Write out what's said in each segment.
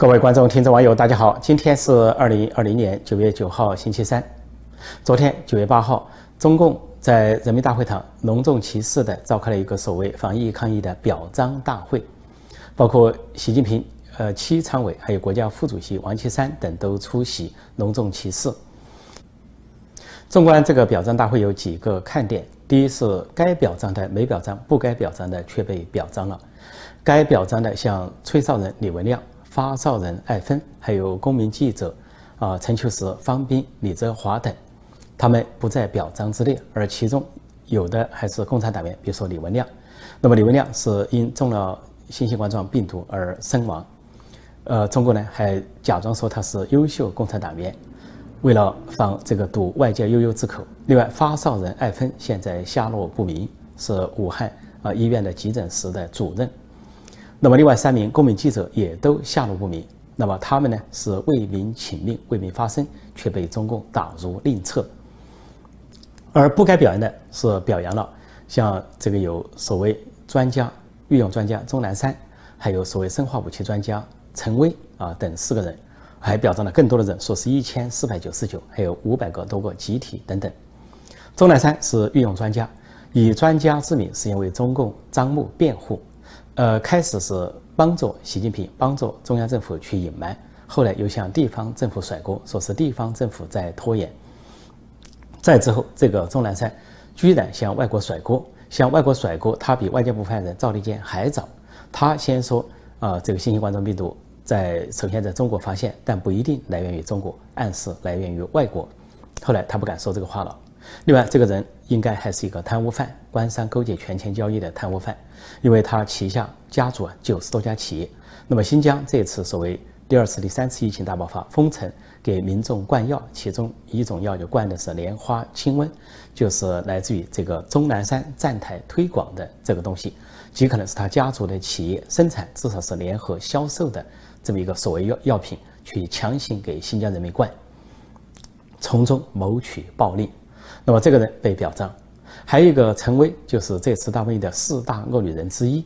各位观众、听众、网友，大家好！今天是二零二零年九月九号，星期三。昨天九月八号，中共在人民大会堂隆重其事地召开了一个所谓防疫抗疫的表彰大会，包括习近平、呃，七常委还有国家副主席王岐山等都出席，隆重其事。纵观这个表彰大会，有几个看点：第一是该表彰的没表彰，不该表彰的却被表彰了；该表彰的像吹哨人李文亮。发哨人艾芬，还有公民记者啊陈秋实、方斌、李泽华等，他们不在表彰之列，而其中有的还是共产党员，比如说李文亮。那么李文亮是因中了新型冠状病毒而身亡，呃，中国呢还假装说他是优秀共产党员，为了防这个堵外界悠悠之口。另外，发哨人艾芬现在下落不明，是武汉啊医院的急诊室的主任。那么，另外三名公民记者也都下落不明。那么他们呢是为民请命、为民发声，却被中共打入另册。而不该表扬的是表扬了，像这个有所谓专家、御用专家钟南山，还有所谓生化武器专家陈威啊等四个人，还表彰了更多的人，说是一千四百九十九，还有五百个多个集体等等。钟南山是御用专家，以专家之名是因为中共张目辩护。呃，开始是帮助习近平、帮助中央政府去隐瞒，后来又向地方政府甩锅，说是地方政府在拖延。再之后，这个钟南山居然向外国甩锅，向外国甩锅，他比外交部发言人赵立坚还早。他先说啊，这个新型冠状病毒在首先在中国发现，但不一定来源于中国，暗示来源于外国。后来他不敢说这个话了。另外，这个人应该还是一个贪污犯，官商勾结、权钱交易的贪污犯，因为他旗下家族啊九十多家企业。那么新疆这次所谓第二次、第三次疫情大爆发，封城给民众灌药，其中一种药就灌的是莲花清瘟，就是来自于这个钟南山站台推广的这个东西，极可能是他家族的企业生产，至少是联合销售的这么一个所谓药药品，去强行给新疆人民灌，从中谋取暴利。那么这个人被表彰，还有一个陈薇，就是这次大瘟疫的四大恶女人之一。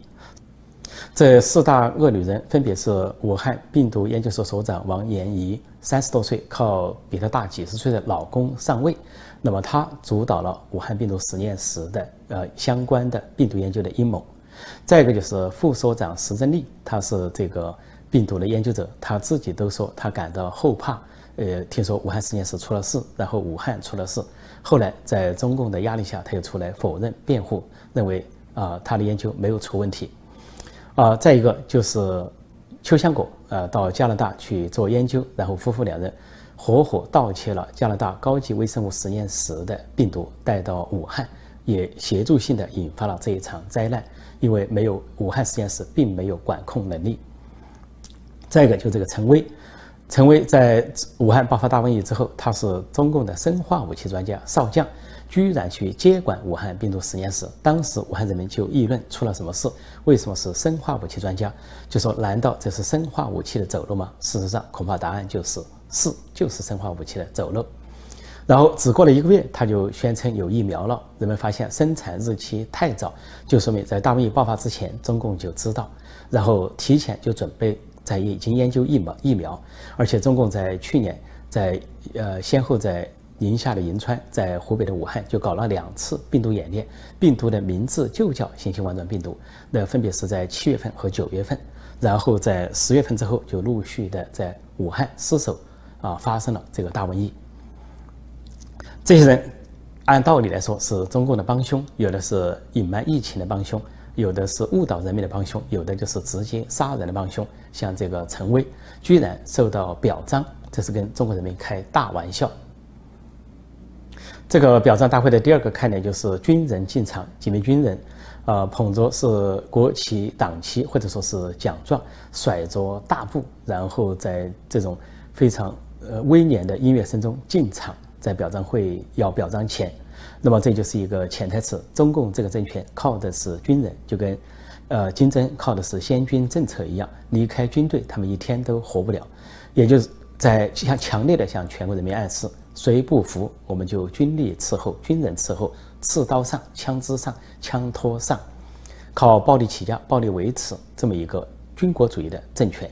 这四大恶女人分别是武汉病毒研究所所长王延怡，三十多岁，靠比她大几十岁的老公上位。那么她主导了武汉病毒实验室的呃相关的病毒研究的阴谋。再一个就是副所长石正丽，他是这个病毒的研究者，他自己都说他感到后怕。呃，听说武汉实验室出了事，然后武汉出了事。后来在中共的压力下，他又出来否认辩护，认为啊他的研究没有出问题，啊再一个就是邱香果呃到加拿大去做研究，然后夫妇两人合伙盗窃了加拿大高级微生物实验室的病毒带到武汉，也协助性的引发了这一场灾难，因为没有武汉实验室并没有管控能力。再一个就这个陈薇。陈薇在武汉爆发大瘟疫之后，他是中共的生化武器专家少将，居然去接管武汉病毒实验室。当时武汉人民就议论出了什么事？为什么是生化武器专家？就说难道这是生化武器的走漏吗？事实上，恐怕答案就是是，就是生化武器的走漏。然后只过了一个月，他就宣称有疫苗了。人们发现生产日期太早，就说明在大瘟疫爆发之前，中共就知道，然后提前就准备。在已经研究疫苗疫苗，而且中共在去年在呃先后在宁夏的银川，在湖北的武汉就搞了两次病毒演练，病毒的名字就叫新型冠状病毒，那分别是在七月份和九月份，然后在十月份之后就陆续的在武汉失守啊发生了这个大瘟疫。这些人按道理来说是中共的帮凶，有的是隐瞒疫情的帮凶。有的是误导人民的帮凶，有的就是直接杀人的帮凶。像这个陈威，居然受到表彰，这是跟中国人民开大玩笑。这个表彰大会的第二个看点就是军人进场，几名军人，呃，捧着是国旗、党旗或者说是奖状，甩着大步，然后在这种非常呃威严的音乐声中进场，在表彰会要表彰前。那么这就是一个潜台词：中共这个政权靠的是军人，就跟，呃，金正靠的是先军政策一样。离开军队，他们一天都活不了。也就是在向强烈的向全国人民暗示：谁不服，我们就军力伺候，军人伺候，刺刀上，枪支上，枪托上，靠暴力起家，暴力维持这么一个军国主义的政权。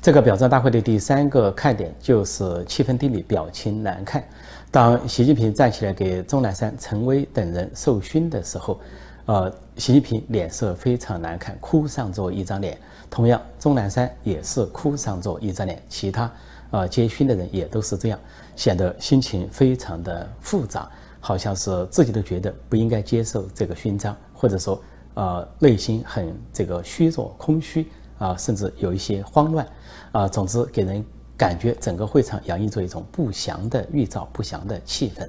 这个表彰大会的第三个看点就是气氛低迷，表情难看。当习近平站起来给钟南山、陈薇等人授勋的时候，呃，习近平脸色非常难看，哭丧着一张脸。同样，钟南山也是哭丧着一张脸，其他呃接勋的人也都是这样，显得心情非常的复杂，好像是自己都觉得不应该接受这个勋章，或者说呃内心很这个虚弱、空虚啊，甚至有一些慌乱啊。总之，给人感觉整个会场洋溢着一种不祥的预兆、不祥的气氛。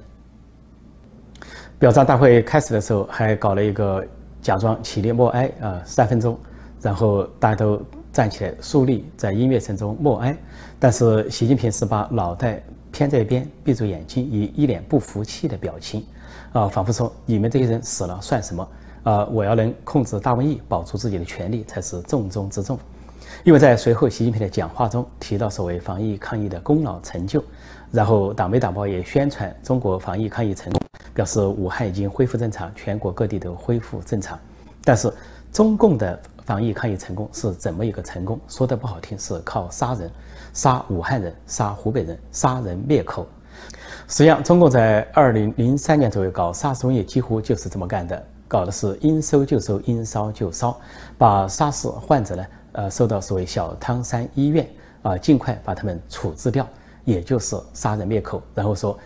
表彰大会开始的时候，还搞了一个假装起立默哀啊，三分钟。然后大家都站起来肃立，在音乐声中默哀。但是习近平是把脑袋偏在一边，闭住眼睛，以一脸不服气的表情，啊，仿佛说：“你们这些人死了算什么？啊，我要能控制大瘟疫，保住自己的权利才是重中之重。”因为在随后习近平的讲话中提到所谓防疫抗疫的功劳成就，然后党媒党报也宣传中国防疫抗疫成功，表示武汉已经恢复正常，全国各地都恢复正常。但是中共的。防疫抗疫成功是怎么一个成功？说的不好听，是靠杀人，杀武汉人，杀湖北人，杀人灭口。实际上，中共在二零零三年左右搞 SARS 瘟疫，几乎就是这么干的，搞的是应收就收，应烧就烧，把 SARS 患者呢，呃，受到所谓小汤山医院啊，尽快把他们处置掉，也就是杀人灭口，然后说，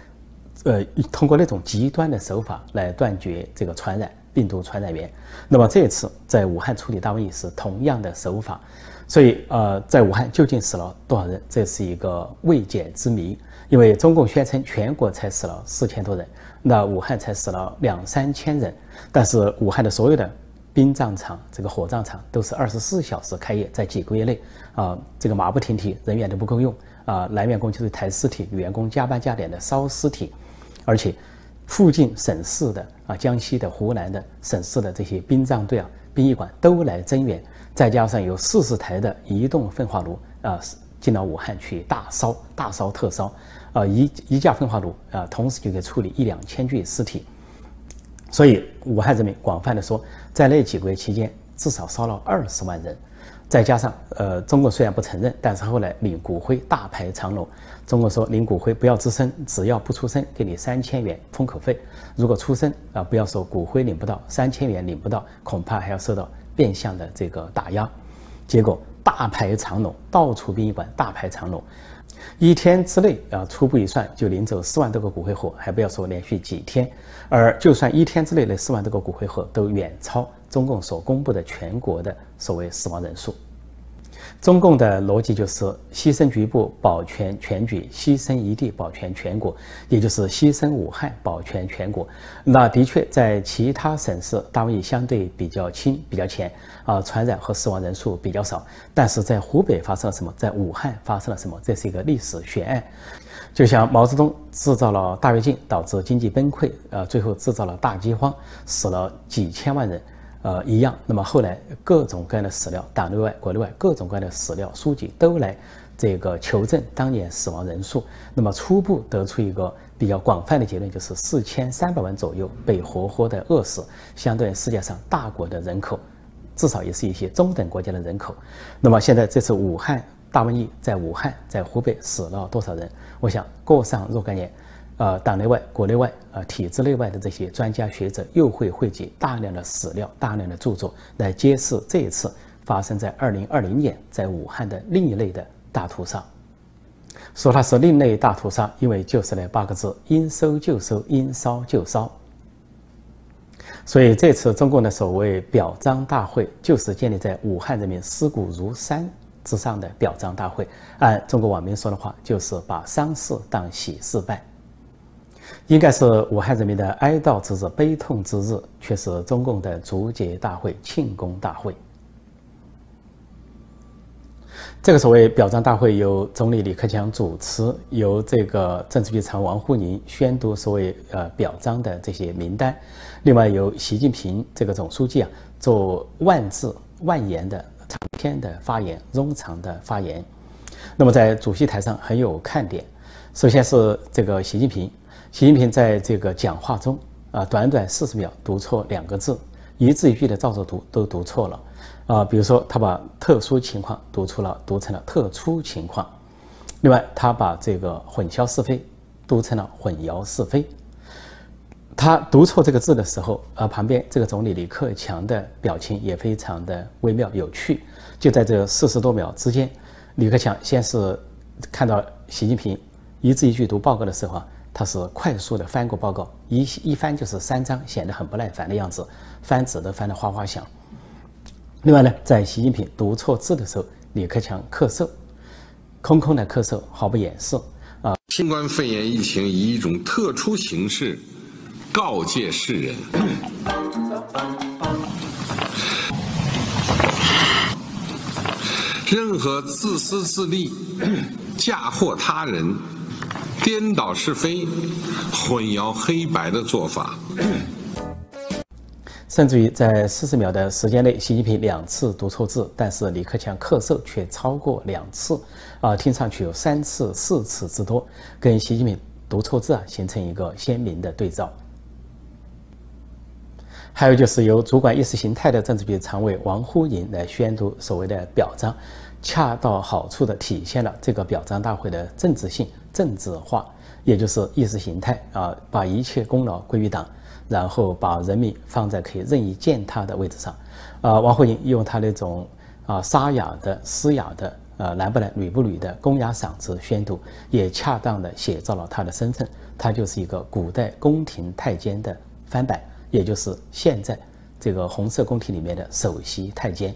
呃，通过那种极端的手法来断绝这个传染。病毒传染源，那么这次在武汉处理大瘟疫是同样的手法，所以呃，在武汉究竟死了多少人，这是一个未解之谜。因为中共宣称全国才死了四千多人，那武汉才死了两三千人，但是武汉的所有的殡葬场、这个火葬场都是二十四小时开业，在几个月内啊，这个马不停蹄，人员都不够用啊，男员工就是抬尸体，女员工加班加点的烧尸体，而且。附近省市的啊，江西的、湖南的省市的这些殡葬队啊、殡仪馆都来增援，再加上有四十台的移动焚化炉啊，进到武汉去大烧、大烧特烧，啊，一一架焚化炉啊，同时就可以处理一两千具尸体。所以武汉人民广泛的说，在那几个月期间，至少烧了二十万人。再加上，呃，中国虽然不承认，但是后来领骨灰大排长龙。中国说领骨灰不要吱声，只要不出声，给你三千元封口费；如果出声啊，不要说骨灰领不到，三千元领不到，恐怕还要受到变相的这个打压。结果大排长龙，到处殡仪馆大排长龙，一天之内啊，初步一算就领走四万多个骨灰盒，还不要说连续几天，而就算一天之内的四万多个骨灰盒都远超中共所公布的全国的所谓死亡人数。中共的逻辑就是牺牲局部保全全局，牺牲一地保全全国，也就是牺牲武汉保全全国。那的确在其他省市大瘟疫相对比较轻、比较浅啊，传染和死亡人数比较少。但是在湖北发生了什么？在武汉发生了什么？这是一个历史悬案。就像毛泽东制造了大跃进，导致经济崩溃，呃，最后制造了大饥荒，死了几千万人。呃，一样。那么后来各种各样的史料，党内外、国内外各种各样的史料书籍都来这个求证当年死亡人数。那么初步得出一个比较广泛的结论，就是四千三百万左右被活活的饿死，相对世界上大国的人口，至少也是一些中等国家的人口。那么现在这次武汉大瘟疫在武汉在湖北死了多少人？我想过上若干年。呃，党内外、国内外、呃，体制内外的这些专家学者又会汇集大量的史料、大量的著作来揭示这一次发生在二零二零年在武汉的另一类的大屠杀。说它是另类大屠杀，因为就是那八个字：应收就收，应烧就烧。所以这次中共的所谓表彰大会，就是建立在武汉人民尸骨如山之上的表彰大会。按中国网民说的话，就是把丧事当喜事办。应该是武汉人民的哀悼之日、悲痛之日，却是中共的足节大会、庆功大会。这个所谓表彰大会由总理李克强主持，由这个政治局常委王沪宁宣读所谓呃表彰的这些名单，另外由习近平这个总书记啊做万字万言的长篇的发言、冗长的发言。那么在主席台上很有看点，首先是这个习近平。习近平在这个讲话中，啊，短短四十秒读错两个字，一字一句的照着读都读错了，啊，比如说他把特殊情况读出了，读成了特殊情况。另外，他把这个混淆是非读成了混淆是非。他读错这个字的时候，啊，旁边这个总理李克强的表情也非常的微妙有趣。就在这四十多秒之间，李克强先是看到习近平一字一句读报告的时候啊。他是快速的翻过报告，一一翻就是三张，显得很不耐烦的样子，翻纸都翻得哗哗响。另外呢，在习近平读错字的时候，李克强咳嗽，空空的咳嗽，毫不掩饰。啊，新冠肺炎疫情以一种特殊形式告诫世人：任何自私自利、嫁祸他人。颠倒是非、混淆黑白的做法，甚至于在四十秒的时间内，习近平两次读错字，但是李克强咳嗽却超过两次，啊，听上去有三次、四次之多，跟习近平读错字啊形成一个鲜明的对照。还有就是由主管意识形态的政治局常委王沪宁来宣读所谓的表彰，恰到好处地体现了这个表彰大会的政治性。政治化，也就是意识形态啊，把一切功劳归于党，然后把人民放在可以任意践踏的位置上。啊，王沪宁用他那种啊沙哑的、嘶哑的、呃男不男女不女的公鸭嗓子宣读，也恰当的写照了他的身份。他就是一个古代宫廷太监的翻版，也就是现在这个红色宫廷里面的首席太监。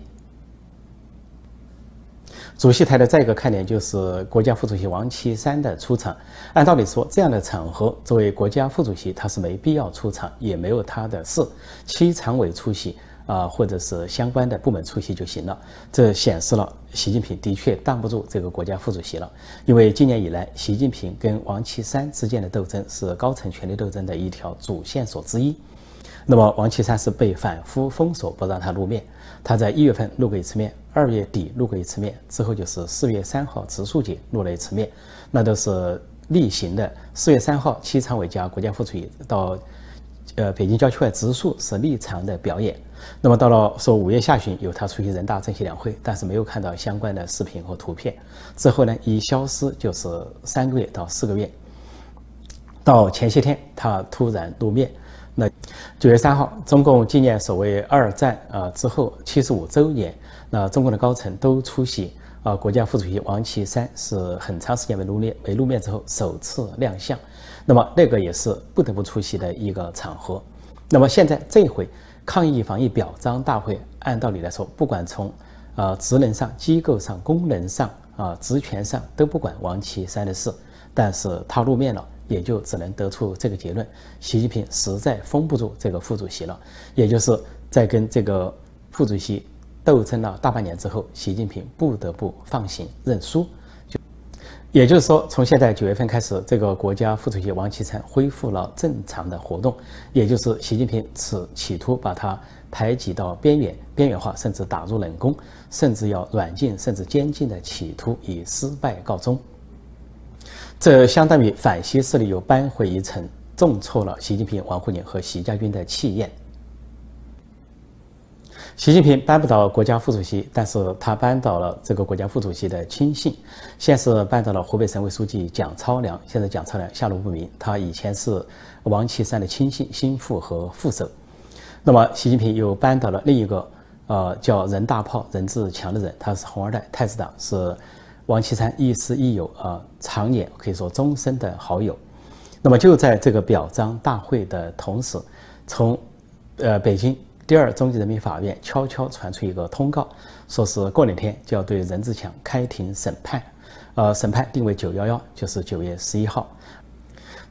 主席台的再一个看点就是国家副主席王岐山的出场。按道理说，这样的场合，作为国家副主席，他是没必要出场，也没有他的事，七常委出席啊，或者是相关的部门出席就行了。这显示了习近平的确当不住这个国家副主席了。因为今年以来，习近平跟王岐山之间的斗争是高层权力斗争的一条主线索之一。那么，王岐山是被反复封锁，不让他露面。他在一月份露过一次面，二月底露过一次面，之后就是四月三号植树节露了一次面，那都是例行的。四月三号，七常委加国家副主席到，呃，北京郊区外植树是例常的表演。那么到了说五月下旬有他出席人大政协两会，但是没有看到相关的视频和图片。之后呢，一消失就是三个月到四个月。到前些天，他突然露面。那九月三号，中共纪念所谓二战啊之后七十五周年，那中共的高层都出席啊。国家副主席王岐山是很长时间没露面，没露面之后首次亮相，那么那个也是不得不出席的一个场合。那么现在这回抗疫防疫表彰大会，按道理来说，不管从啊职能上、机构上、功能上啊职权上都不管王岐山的事，但是他露面了。也就只能得出这个结论：习近平实在封不住这个副主席了。也就是在跟这个副主席斗争了大半年之后，习近平不得不放行认输。就也就是说，从现在九月份开始，这个国家副主席王岐山恢复了正常的活动。也就是习近平此企图把他排挤到边缘、边缘化，甚至打入冷宫，甚至要软禁，甚至监禁的企图以失败告终。这相当于反西势力又扳回一城，重挫了习近平、王沪宁和习家军的气焰。习近平扳不倒国家副主席，但是他扳倒了这个国家副主席的亲信，先是扳倒了湖北省委书记蒋超良，现在蒋超良下落不明，他以前是王岐山的亲信、心腹和副手。那么习近平又扳倒了另一个，呃，叫任大炮、任志强的人，他是红二代，太子党是。王岐山亦师亦友啊，常年可以说终身的好友。那么就在这个表彰大会的同时，从呃北京第二中级人民法院悄悄传出一个通告，说是过两天就要对任志强开庭审判，呃，审判定为九幺幺，就是九月十一号。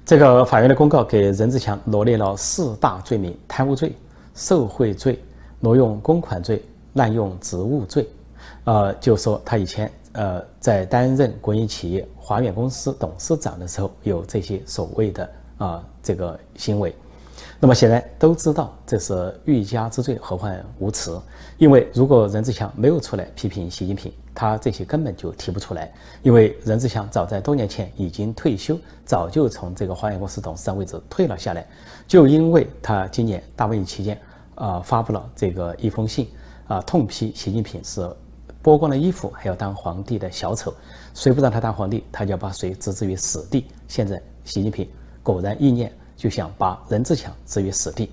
这个法院的公告给任志强罗列了四大罪名：贪污罪、受贿罪、挪用公款罪、滥用职务罪。呃，就说他以前。呃，在担任国营企业华远公司董事长的时候，有这些所谓的啊这个行为，那么显然都知道这是欲加之罪，何患无辞？因为如果任志强没有出来批评习近平，他这些根本就提不出来。因为任志强早在多年前已经退休，早就从这个华远公司董事长位置退了下来，就因为他今年大瘟疫期间啊发布了这个一封信啊，痛批习近平是剥光了衣服还要当皇帝的小丑，谁不让他当皇帝，他就要把谁置之于死地。现在习近平果然意念就想把任志强置于死地，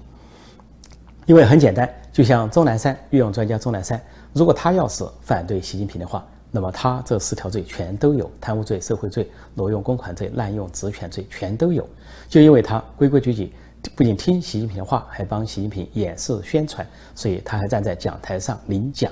因为很简单，就像钟南山御用专家钟南山，如果他要是反对习近平的话。那么他这四条罪全都有，贪污罪、受贿罪、挪用公款罪、滥用职权罪全都有。就因为他规规矩矩，不仅听习近平的话，还帮习近平演示宣传，所以他还站在讲台上领奖。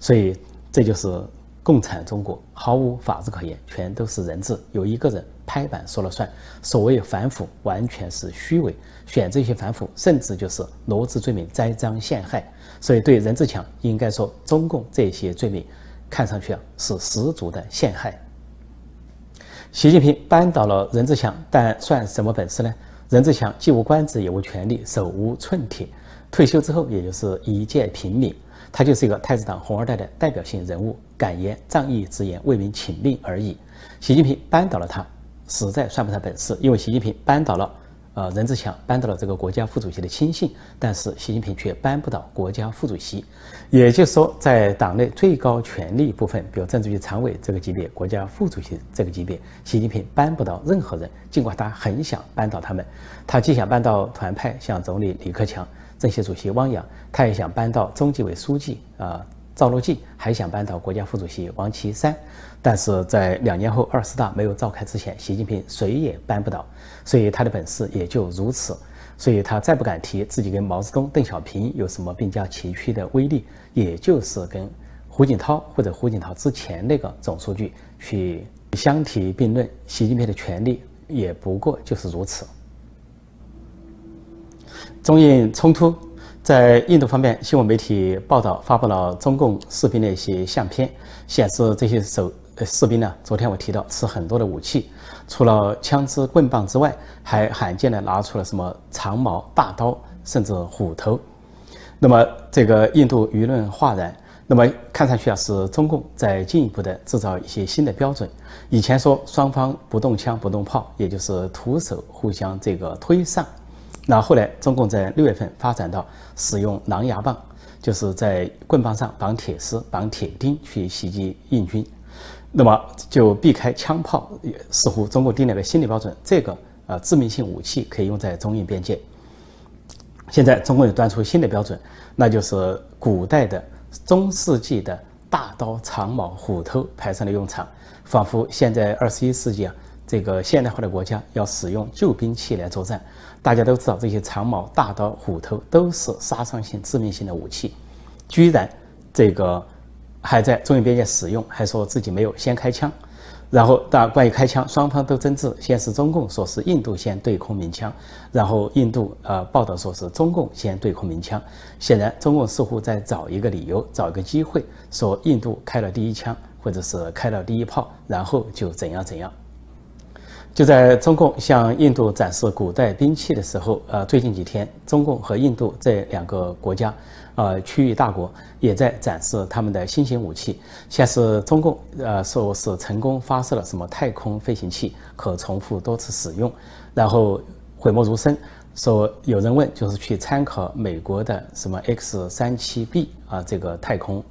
所以这就是共产中国，毫无法治可言，全都是人治，有一个人拍板说了算。所谓反腐，完全是虚伪，选这些反腐，甚至就是罗织罪名，栽赃陷害。所以对任志强，应该说中共这些罪名。看上去啊是十足的陷害。习近平扳倒了任志强，但算什么本事呢？任志强既无官职也无权力，手无寸铁，退休之后也就是一介平民。他就是一个太子党红二代的代表性人物，敢言仗义直言为民请命而已。习近平扳倒了他，实在算不上本事，因为习近平扳倒了。呃，任志强扳倒了这个国家副主席的亲信，但是习近平却扳不倒国家副主席。也就是说，在党内最高权力部分，比如政治局常委这个级别、国家副主席这个级别，习近平扳不倒任何人。尽管他很想扳倒他们，他既想扳倒团派，像总理李克强、政协主席汪洋，他也想扳倒中纪委书记啊。赵乐际还想扳倒国家副主席王岐山，但是在两年后二十大没有召开之前，习近平谁也扳不倒，所以他的本事也就如此。所以他再不敢提自己跟毛泽东、邓小平有什么并驾齐驱的威力，也就是跟胡锦涛或者胡锦涛之前那个总书记去相提并论。习近平的权力也不过就是如此。中印冲突。在印度方面，新闻媒体报道发布了中共士兵的一些相片，显示这些手士兵呢，昨天我提到持很多的武器，除了枪支棍棒之外，还罕见的拿出了什么长矛、大刀，甚至虎头。那么这个印度舆论哗然，那么看上去啊，是中共在进一步的制造一些新的标准。以前说双方不动枪不动炮，也就是徒手互相这个推搡。那后来，中共在六月份发展到使用狼牙棒，就是在棍棒上绑铁丝、绑铁钉去袭击印军，那么就避开枪炮。似乎中共定了个新的标准，这个呃致命性武器可以用在中印边界。现在中共又端出新的标准，那就是古代的中世纪的大刀、长矛、虎头派上了用场，仿佛现在二十一世纪啊。这个现代化的国家要使用旧兵器来作战，大家都知道这些长矛、大刀、虎头都是杀伤性、致命性的武器，居然这个还在中印边界使用，还说自己没有先开枪。然后，当然关于开枪，双方都争执，先是中共说是印度先对空鸣枪，然后印度呃报道说是中共先对空鸣枪。显然，中共似乎在找一个理由，找一个机会，说印度开了第一枪，或者是开了第一炮，然后就怎样怎样。就在中共向印度展示古代兵器的时候，呃，最近几天，中共和印度这两个国家，呃，区域大国也在展示他们的新型武器。先是中共，呃，说是成功发射了什么太空飞行器，可重复多次使用，然后讳莫如深。说有人问，就是去参考美国的什么 X 三七 B 啊，这个太空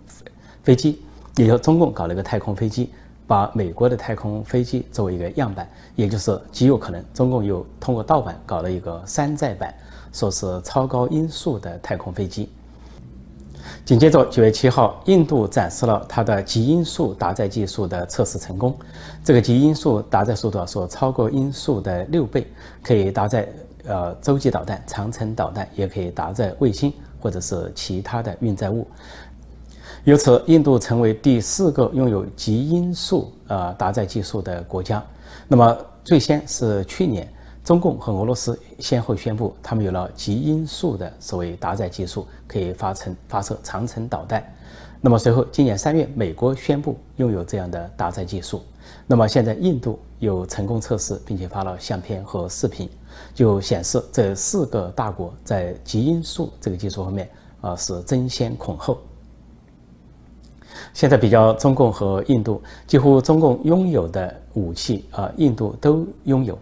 飞机，也就中共搞了一个太空飞机。把美国的太空飞机作为一个样板，也就是极有可能中共又通过盗版搞了一个山寨版，说是超高音速的太空飞机。紧接着九月七号，印度展示了它的极音速搭载技术的测试成功。这个极音速搭载速度啊说超过音速的六倍，可以搭载呃洲际导弹、长程导弹，也可以搭载卫星或者是其他的运载物。由此，印度成为第四个拥有极音速呃搭载技术的国家。那么，最先是去年，中共和俄罗斯先后宣布，他们有了极音速的所谓搭载技术，可以发成发射长程导弹。那么随后，今年三月，美国宣布拥有这样的搭载技术。那么现在，印度有成功测试，并且发了相片和视频，就显示这四个大国在极音速这个技术方面啊是争先恐后。现在比较中共和印度，几乎中共拥有的武器啊，印度都拥有，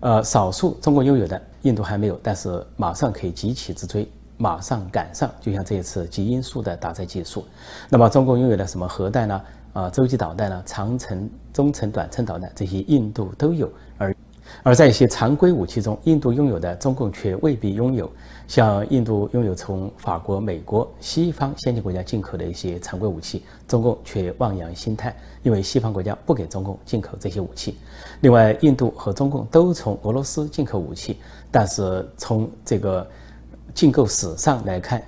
呃，少数中共拥有的印度还没有，但是马上可以急起直追。马上赶上，就像这一次基因素的搭载技术。那么中共拥有的什么核弹呢？啊，洲际导弹呢？长程、中程、短程导弹这些印度都有，而而在一些常规武器中，印度拥有的中共却未必拥有。像印度拥有从法国、美国、西方先进国家进口的一些常规武器，中共却望洋兴叹，因为西方国家不给中共进口这些武器。另外，印度和中共都从俄罗斯进口武器，但是从这个进购史上来看，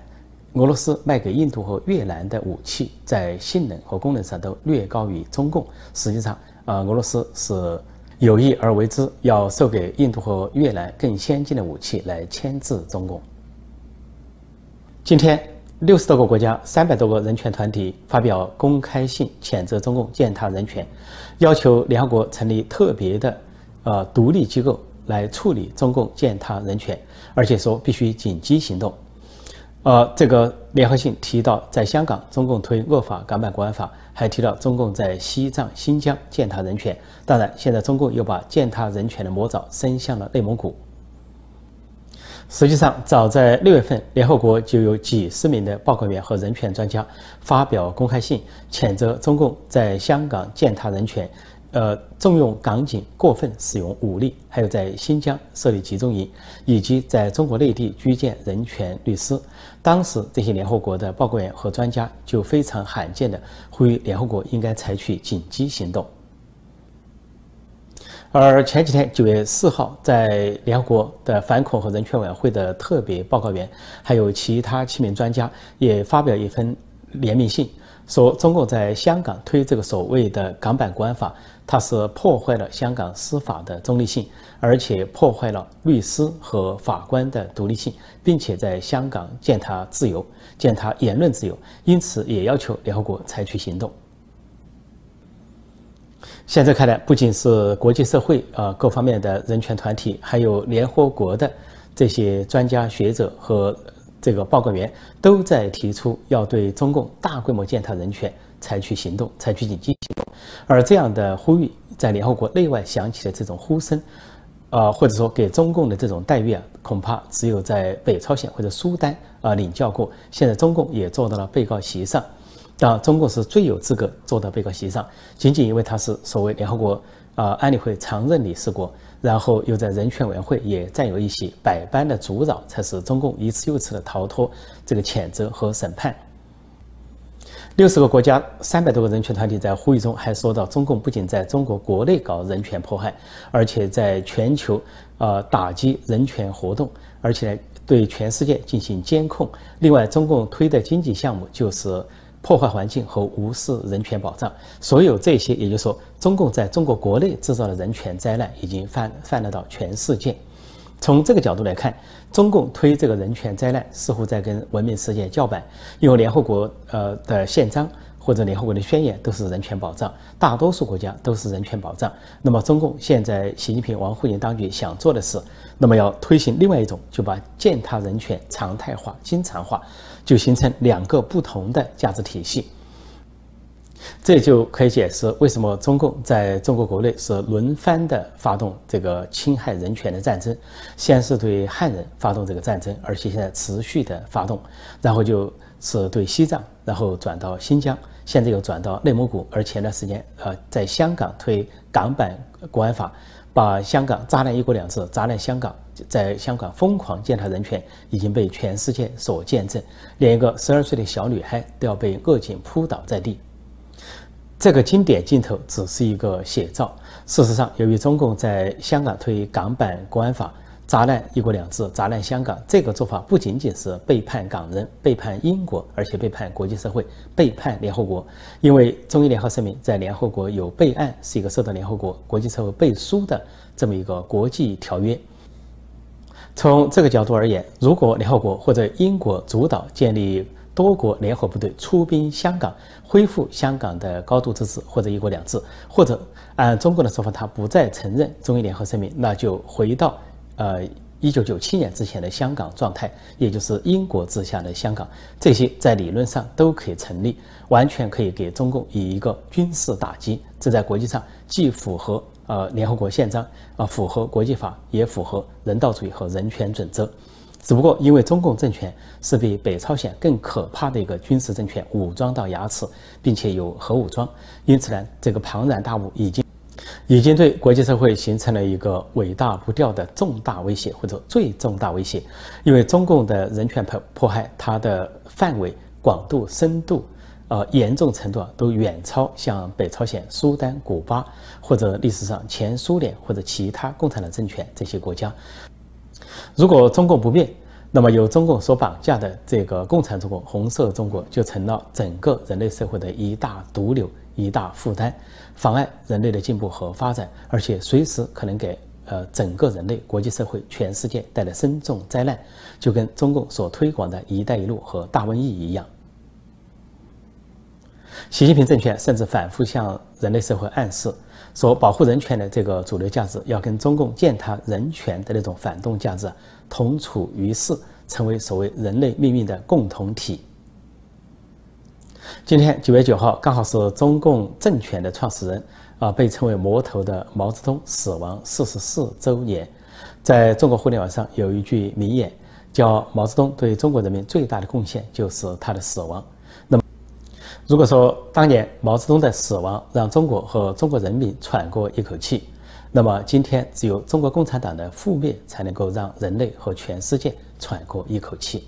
俄罗斯卖给印度和越南的武器在性能和功能上都略高于中共。实际上，啊，俄罗斯是。有意而为之，要授给印度和越南更先进的武器来牵制中共。今天，六十多个国家、三百多个人权团体发表公开信，谴责中共践踏人权，要求联合国成立特别的呃独立机构来处理中共践踏人权，而且说必须紧急行动。呃，这个联合信提到，在香港，中共推恶法港版国安法，还提到中共在西藏、新疆践踏人权。当然，现在中共又把践踏人权的魔爪伸向了内蒙古。实际上，早在六月份，联合国就有几十名的报告员和人权专家发表公开信，谴责中共在香港践踏人权。呃，重用港警，过分使用武力，还有在新疆设立集中营，以及在中国内地拘监人权律师。当时，这些联合国的报告员和专家就非常罕见的呼吁联合国应该采取紧急行动。而前几天，九月四号，在联合国的反恐和人权委员会的特别报告员，还有其他七名专家也发表一份联名信。说中共在香港推这个所谓的港版国安法，它是破坏了香港司法的中立性，而且破坏了律师和法官的独立性，并且在香港践踏自由、践踏言论自由，因此也要求联合国采取行动。现在看来，不仅是国际社会啊各方面的人权团体，还有联合国的这些专家学者和。这个报告员都在提出要对中共大规模践踏人权采取行动，采取紧急行动。而这样的呼吁在联合国内外响起的这种呼声，啊，或者说给中共的这种待遇啊，恐怕只有在北朝鲜或者苏丹啊领教过。现在中共也坐到了被告席上，当中共是最有资格坐到被告席上，仅仅因为他是所谓联合国啊安理会常任理事国。然后又在人权委员会也占有一些，百般的阻扰，才使中共一次又一次的逃脱这个谴责和审判。六十个国家、三百多个人权团体在呼吁中还说到，中共不仅在中国国内搞人权迫害，而且在全球呃打击人权活动，而且对全世界进行监控。另外，中共推的经济项目就是。破坏环境和无视人权保障，所有这些，也就是说，中共在中国国内制造的人权灾难已经泛泛滥到全世界。从这个角度来看，中共推这个人权灾难，似乎在跟文明世界叫板，因为联合国呃的宪章。或者联合国的宣言都是人权保障，大多数国家都是人权保障。那么中共现在习近平、王沪宁当局想做的是，那么要推行另外一种，就把践踏人权常态化、经常化，就形成两个不同的价值体系。这就可以解释为什么中共在中国国内是轮番的发动这个侵害人权的战争，先是对汉人发动这个战争，而且现在持续的发动，然后就是对西藏，然后转到新疆。现在又转到内蒙古，而前段时间，呃，在香港推港版国安法，把香港砸烂“一国两制”，砸烂香港，在香港疯狂践踏人权，已经被全世界所见证，连一个十二岁的小女孩都要被恶警扑倒在地。这个经典镜头只是一个写照。事实上，由于中共在香港推港版国安法。砸烂“一国两制”，砸烂香港，这个做法不仅仅是背叛港人、背叛英国，而且背叛国际社会、背叛联合国。因为中英联合声明在联合国有备案，是一个受到联合国国际社会背书的这么一个国际条约。从这个角度而言，如果联合国或者英国主导建立多国联合部队出兵香港，恢复香港的高度自治或者“一国两制”，或者按中国的说法，他不再承认中英联合声明，那就回到。呃，一九九七年之前的香港状态，也就是英国治下的香港，这些在理论上都可以成立，完全可以给中共以一个军事打击。这在国际上既符合呃联合国宪章，啊符合国际法，也符合人道主义和人权准则。只不过因为中共政权是比北朝鲜更可怕的一个军事政权，武装到牙齿，并且有核武装，因此呢，这个庞然大物已经已经对国际社会形成了一个伟大不掉的重大威胁，或者最重大威胁。因为中共的人权迫迫害，它的范围、广度、深度，呃，严重程度啊，都远超像北朝鲜、苏丹、古巴或者历史上前苏联或者其他共产党政权这些国家。如果中共不变，那么由中共所绑架的这个共产中国、红色中国就成了整个人类社会的一大毒瘤、一大负担，妨碍人类的进步和发展，而且随时可能给呃整个人类、国际社会、全世界带来深重灾难，就跟中共所推广的一带一路和大瘟疫一样。习近平政权甚至反复向人类社会暗示，说保护人权的这个主流价值要跟中共践踏人权的那种反动价值同处于世，成为所谓人类命运的共同体。今天九月九号，刚好是中共政权的创始人啊，被称为魔头的毛泽东死亡四十四周年。在中国互联网上有一句名言，叫“毛泽东对中国人民最大的贡献就是他的死亡”。如果说当年毛泽东的死亡让中国和中国人民喘过一口气，那么今天只有中国共产党的覆灭才能够让人类和全世界喘过一口气。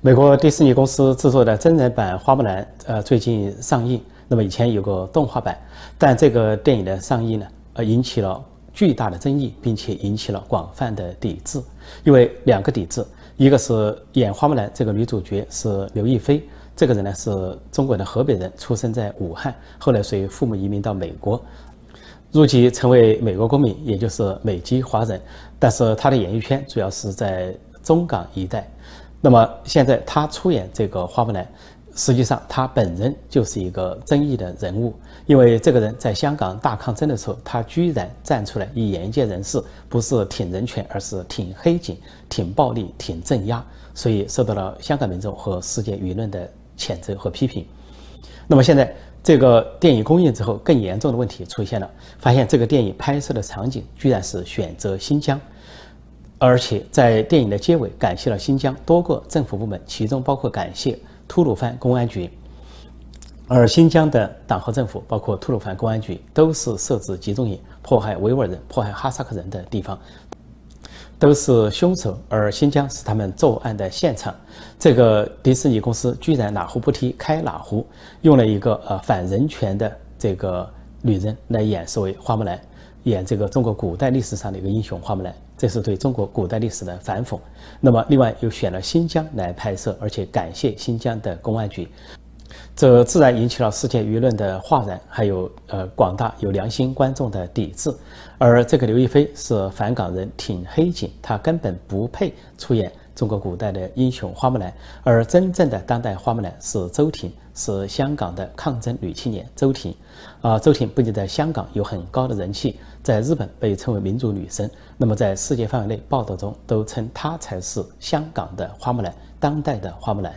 美国迪士尼公司制作的真人版《花木兰》呃最近上映，那么以前有个动画版，但这个电影的上映呢，呃引起了巨大的争议，并且引起了广泛的抵制，因为两个抵制，一个是演花木兰这个女主角是刘亦菲。这个人呢是中国的河北人，出生在武汉，后来随父母移民到美国，入籍成为美国公民，也就是美籍华人。但是他的演艺圈主要是在中港一带。那么现在他出演这个花木兰，实际上他本人就是一个争议的人物，因为这个人在香港大抗争的时候，他居然站出来以演艺界人士不是挺人权，而是挺黑警、挺暴力、挺镇压，所以受到了香港民众和世界舆论的。谴责和批评。那么现在这个电影公映之后，更严重的问题出现了，发现这个电影拍摄的场景居然是选择新疆，而且在电影的结尾感谢了新疆多个政府部门，其中包括感谢吐鲁番公安局。而新疆的党和政府，包括吐鲁番公安局，都是设置集中营、迫害维吾尔人、迫害哈萨克人的地方。都是凶手，而新疆是他们作案的现场。这个迪士尼公司居然哪壶不提开哪壶，用了一个呃反人权的这个女人来演所谓花木兰，演这个中国古代历史上的一个英雄花木兰，这是对中国古代历史的反讽。那么另外又选了新疆来拍摄，而且感谢新疆的公安局。这自然引起了世界舆论的哗然，还有呃广大有良心观众的抵制。而这个刘亦菲是反港人，挺黑警，她根本不配出演中国古代的英雄花木兰。而真正的当代花木兰是周婷，是香港的抗争女青年周婷。啊，周婷不仅在香港有很高的人气，在日本被称为民族女神，那么在世界范围内报道中都称她才是香港的花木兰，当代的花木兰。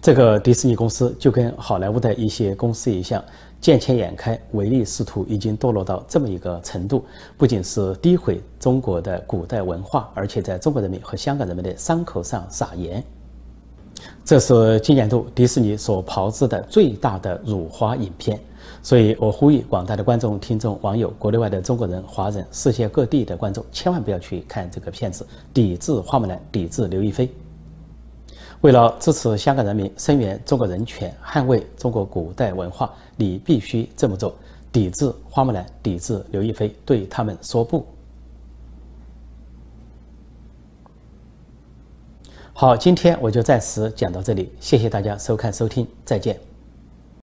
这个迪士尼公司就跟好莱坞的一些公司一样，见钱眼开、唯利是图，已经堕落到这么一个程度。不仅是诋毁中国的古代文化，而且在中国人民和香港人民的伤口上撒盐。这是今年度迪士尼所炮制的最大的辱华影片。所以我呼吁广大的观众、听众、网友、国内外的中国人、华人、世界各地的观众，千万不要去看这个片子，抵制花木兰，抵制刘亦菲。为了支持香港人民、声援中国人权、捍卫中国古代文化，你必须这么做：抵制花木兰，抵制刘亦菲，对他们说不。好，今天我就暂时讲到这里，谢谢大家收看收听，再见。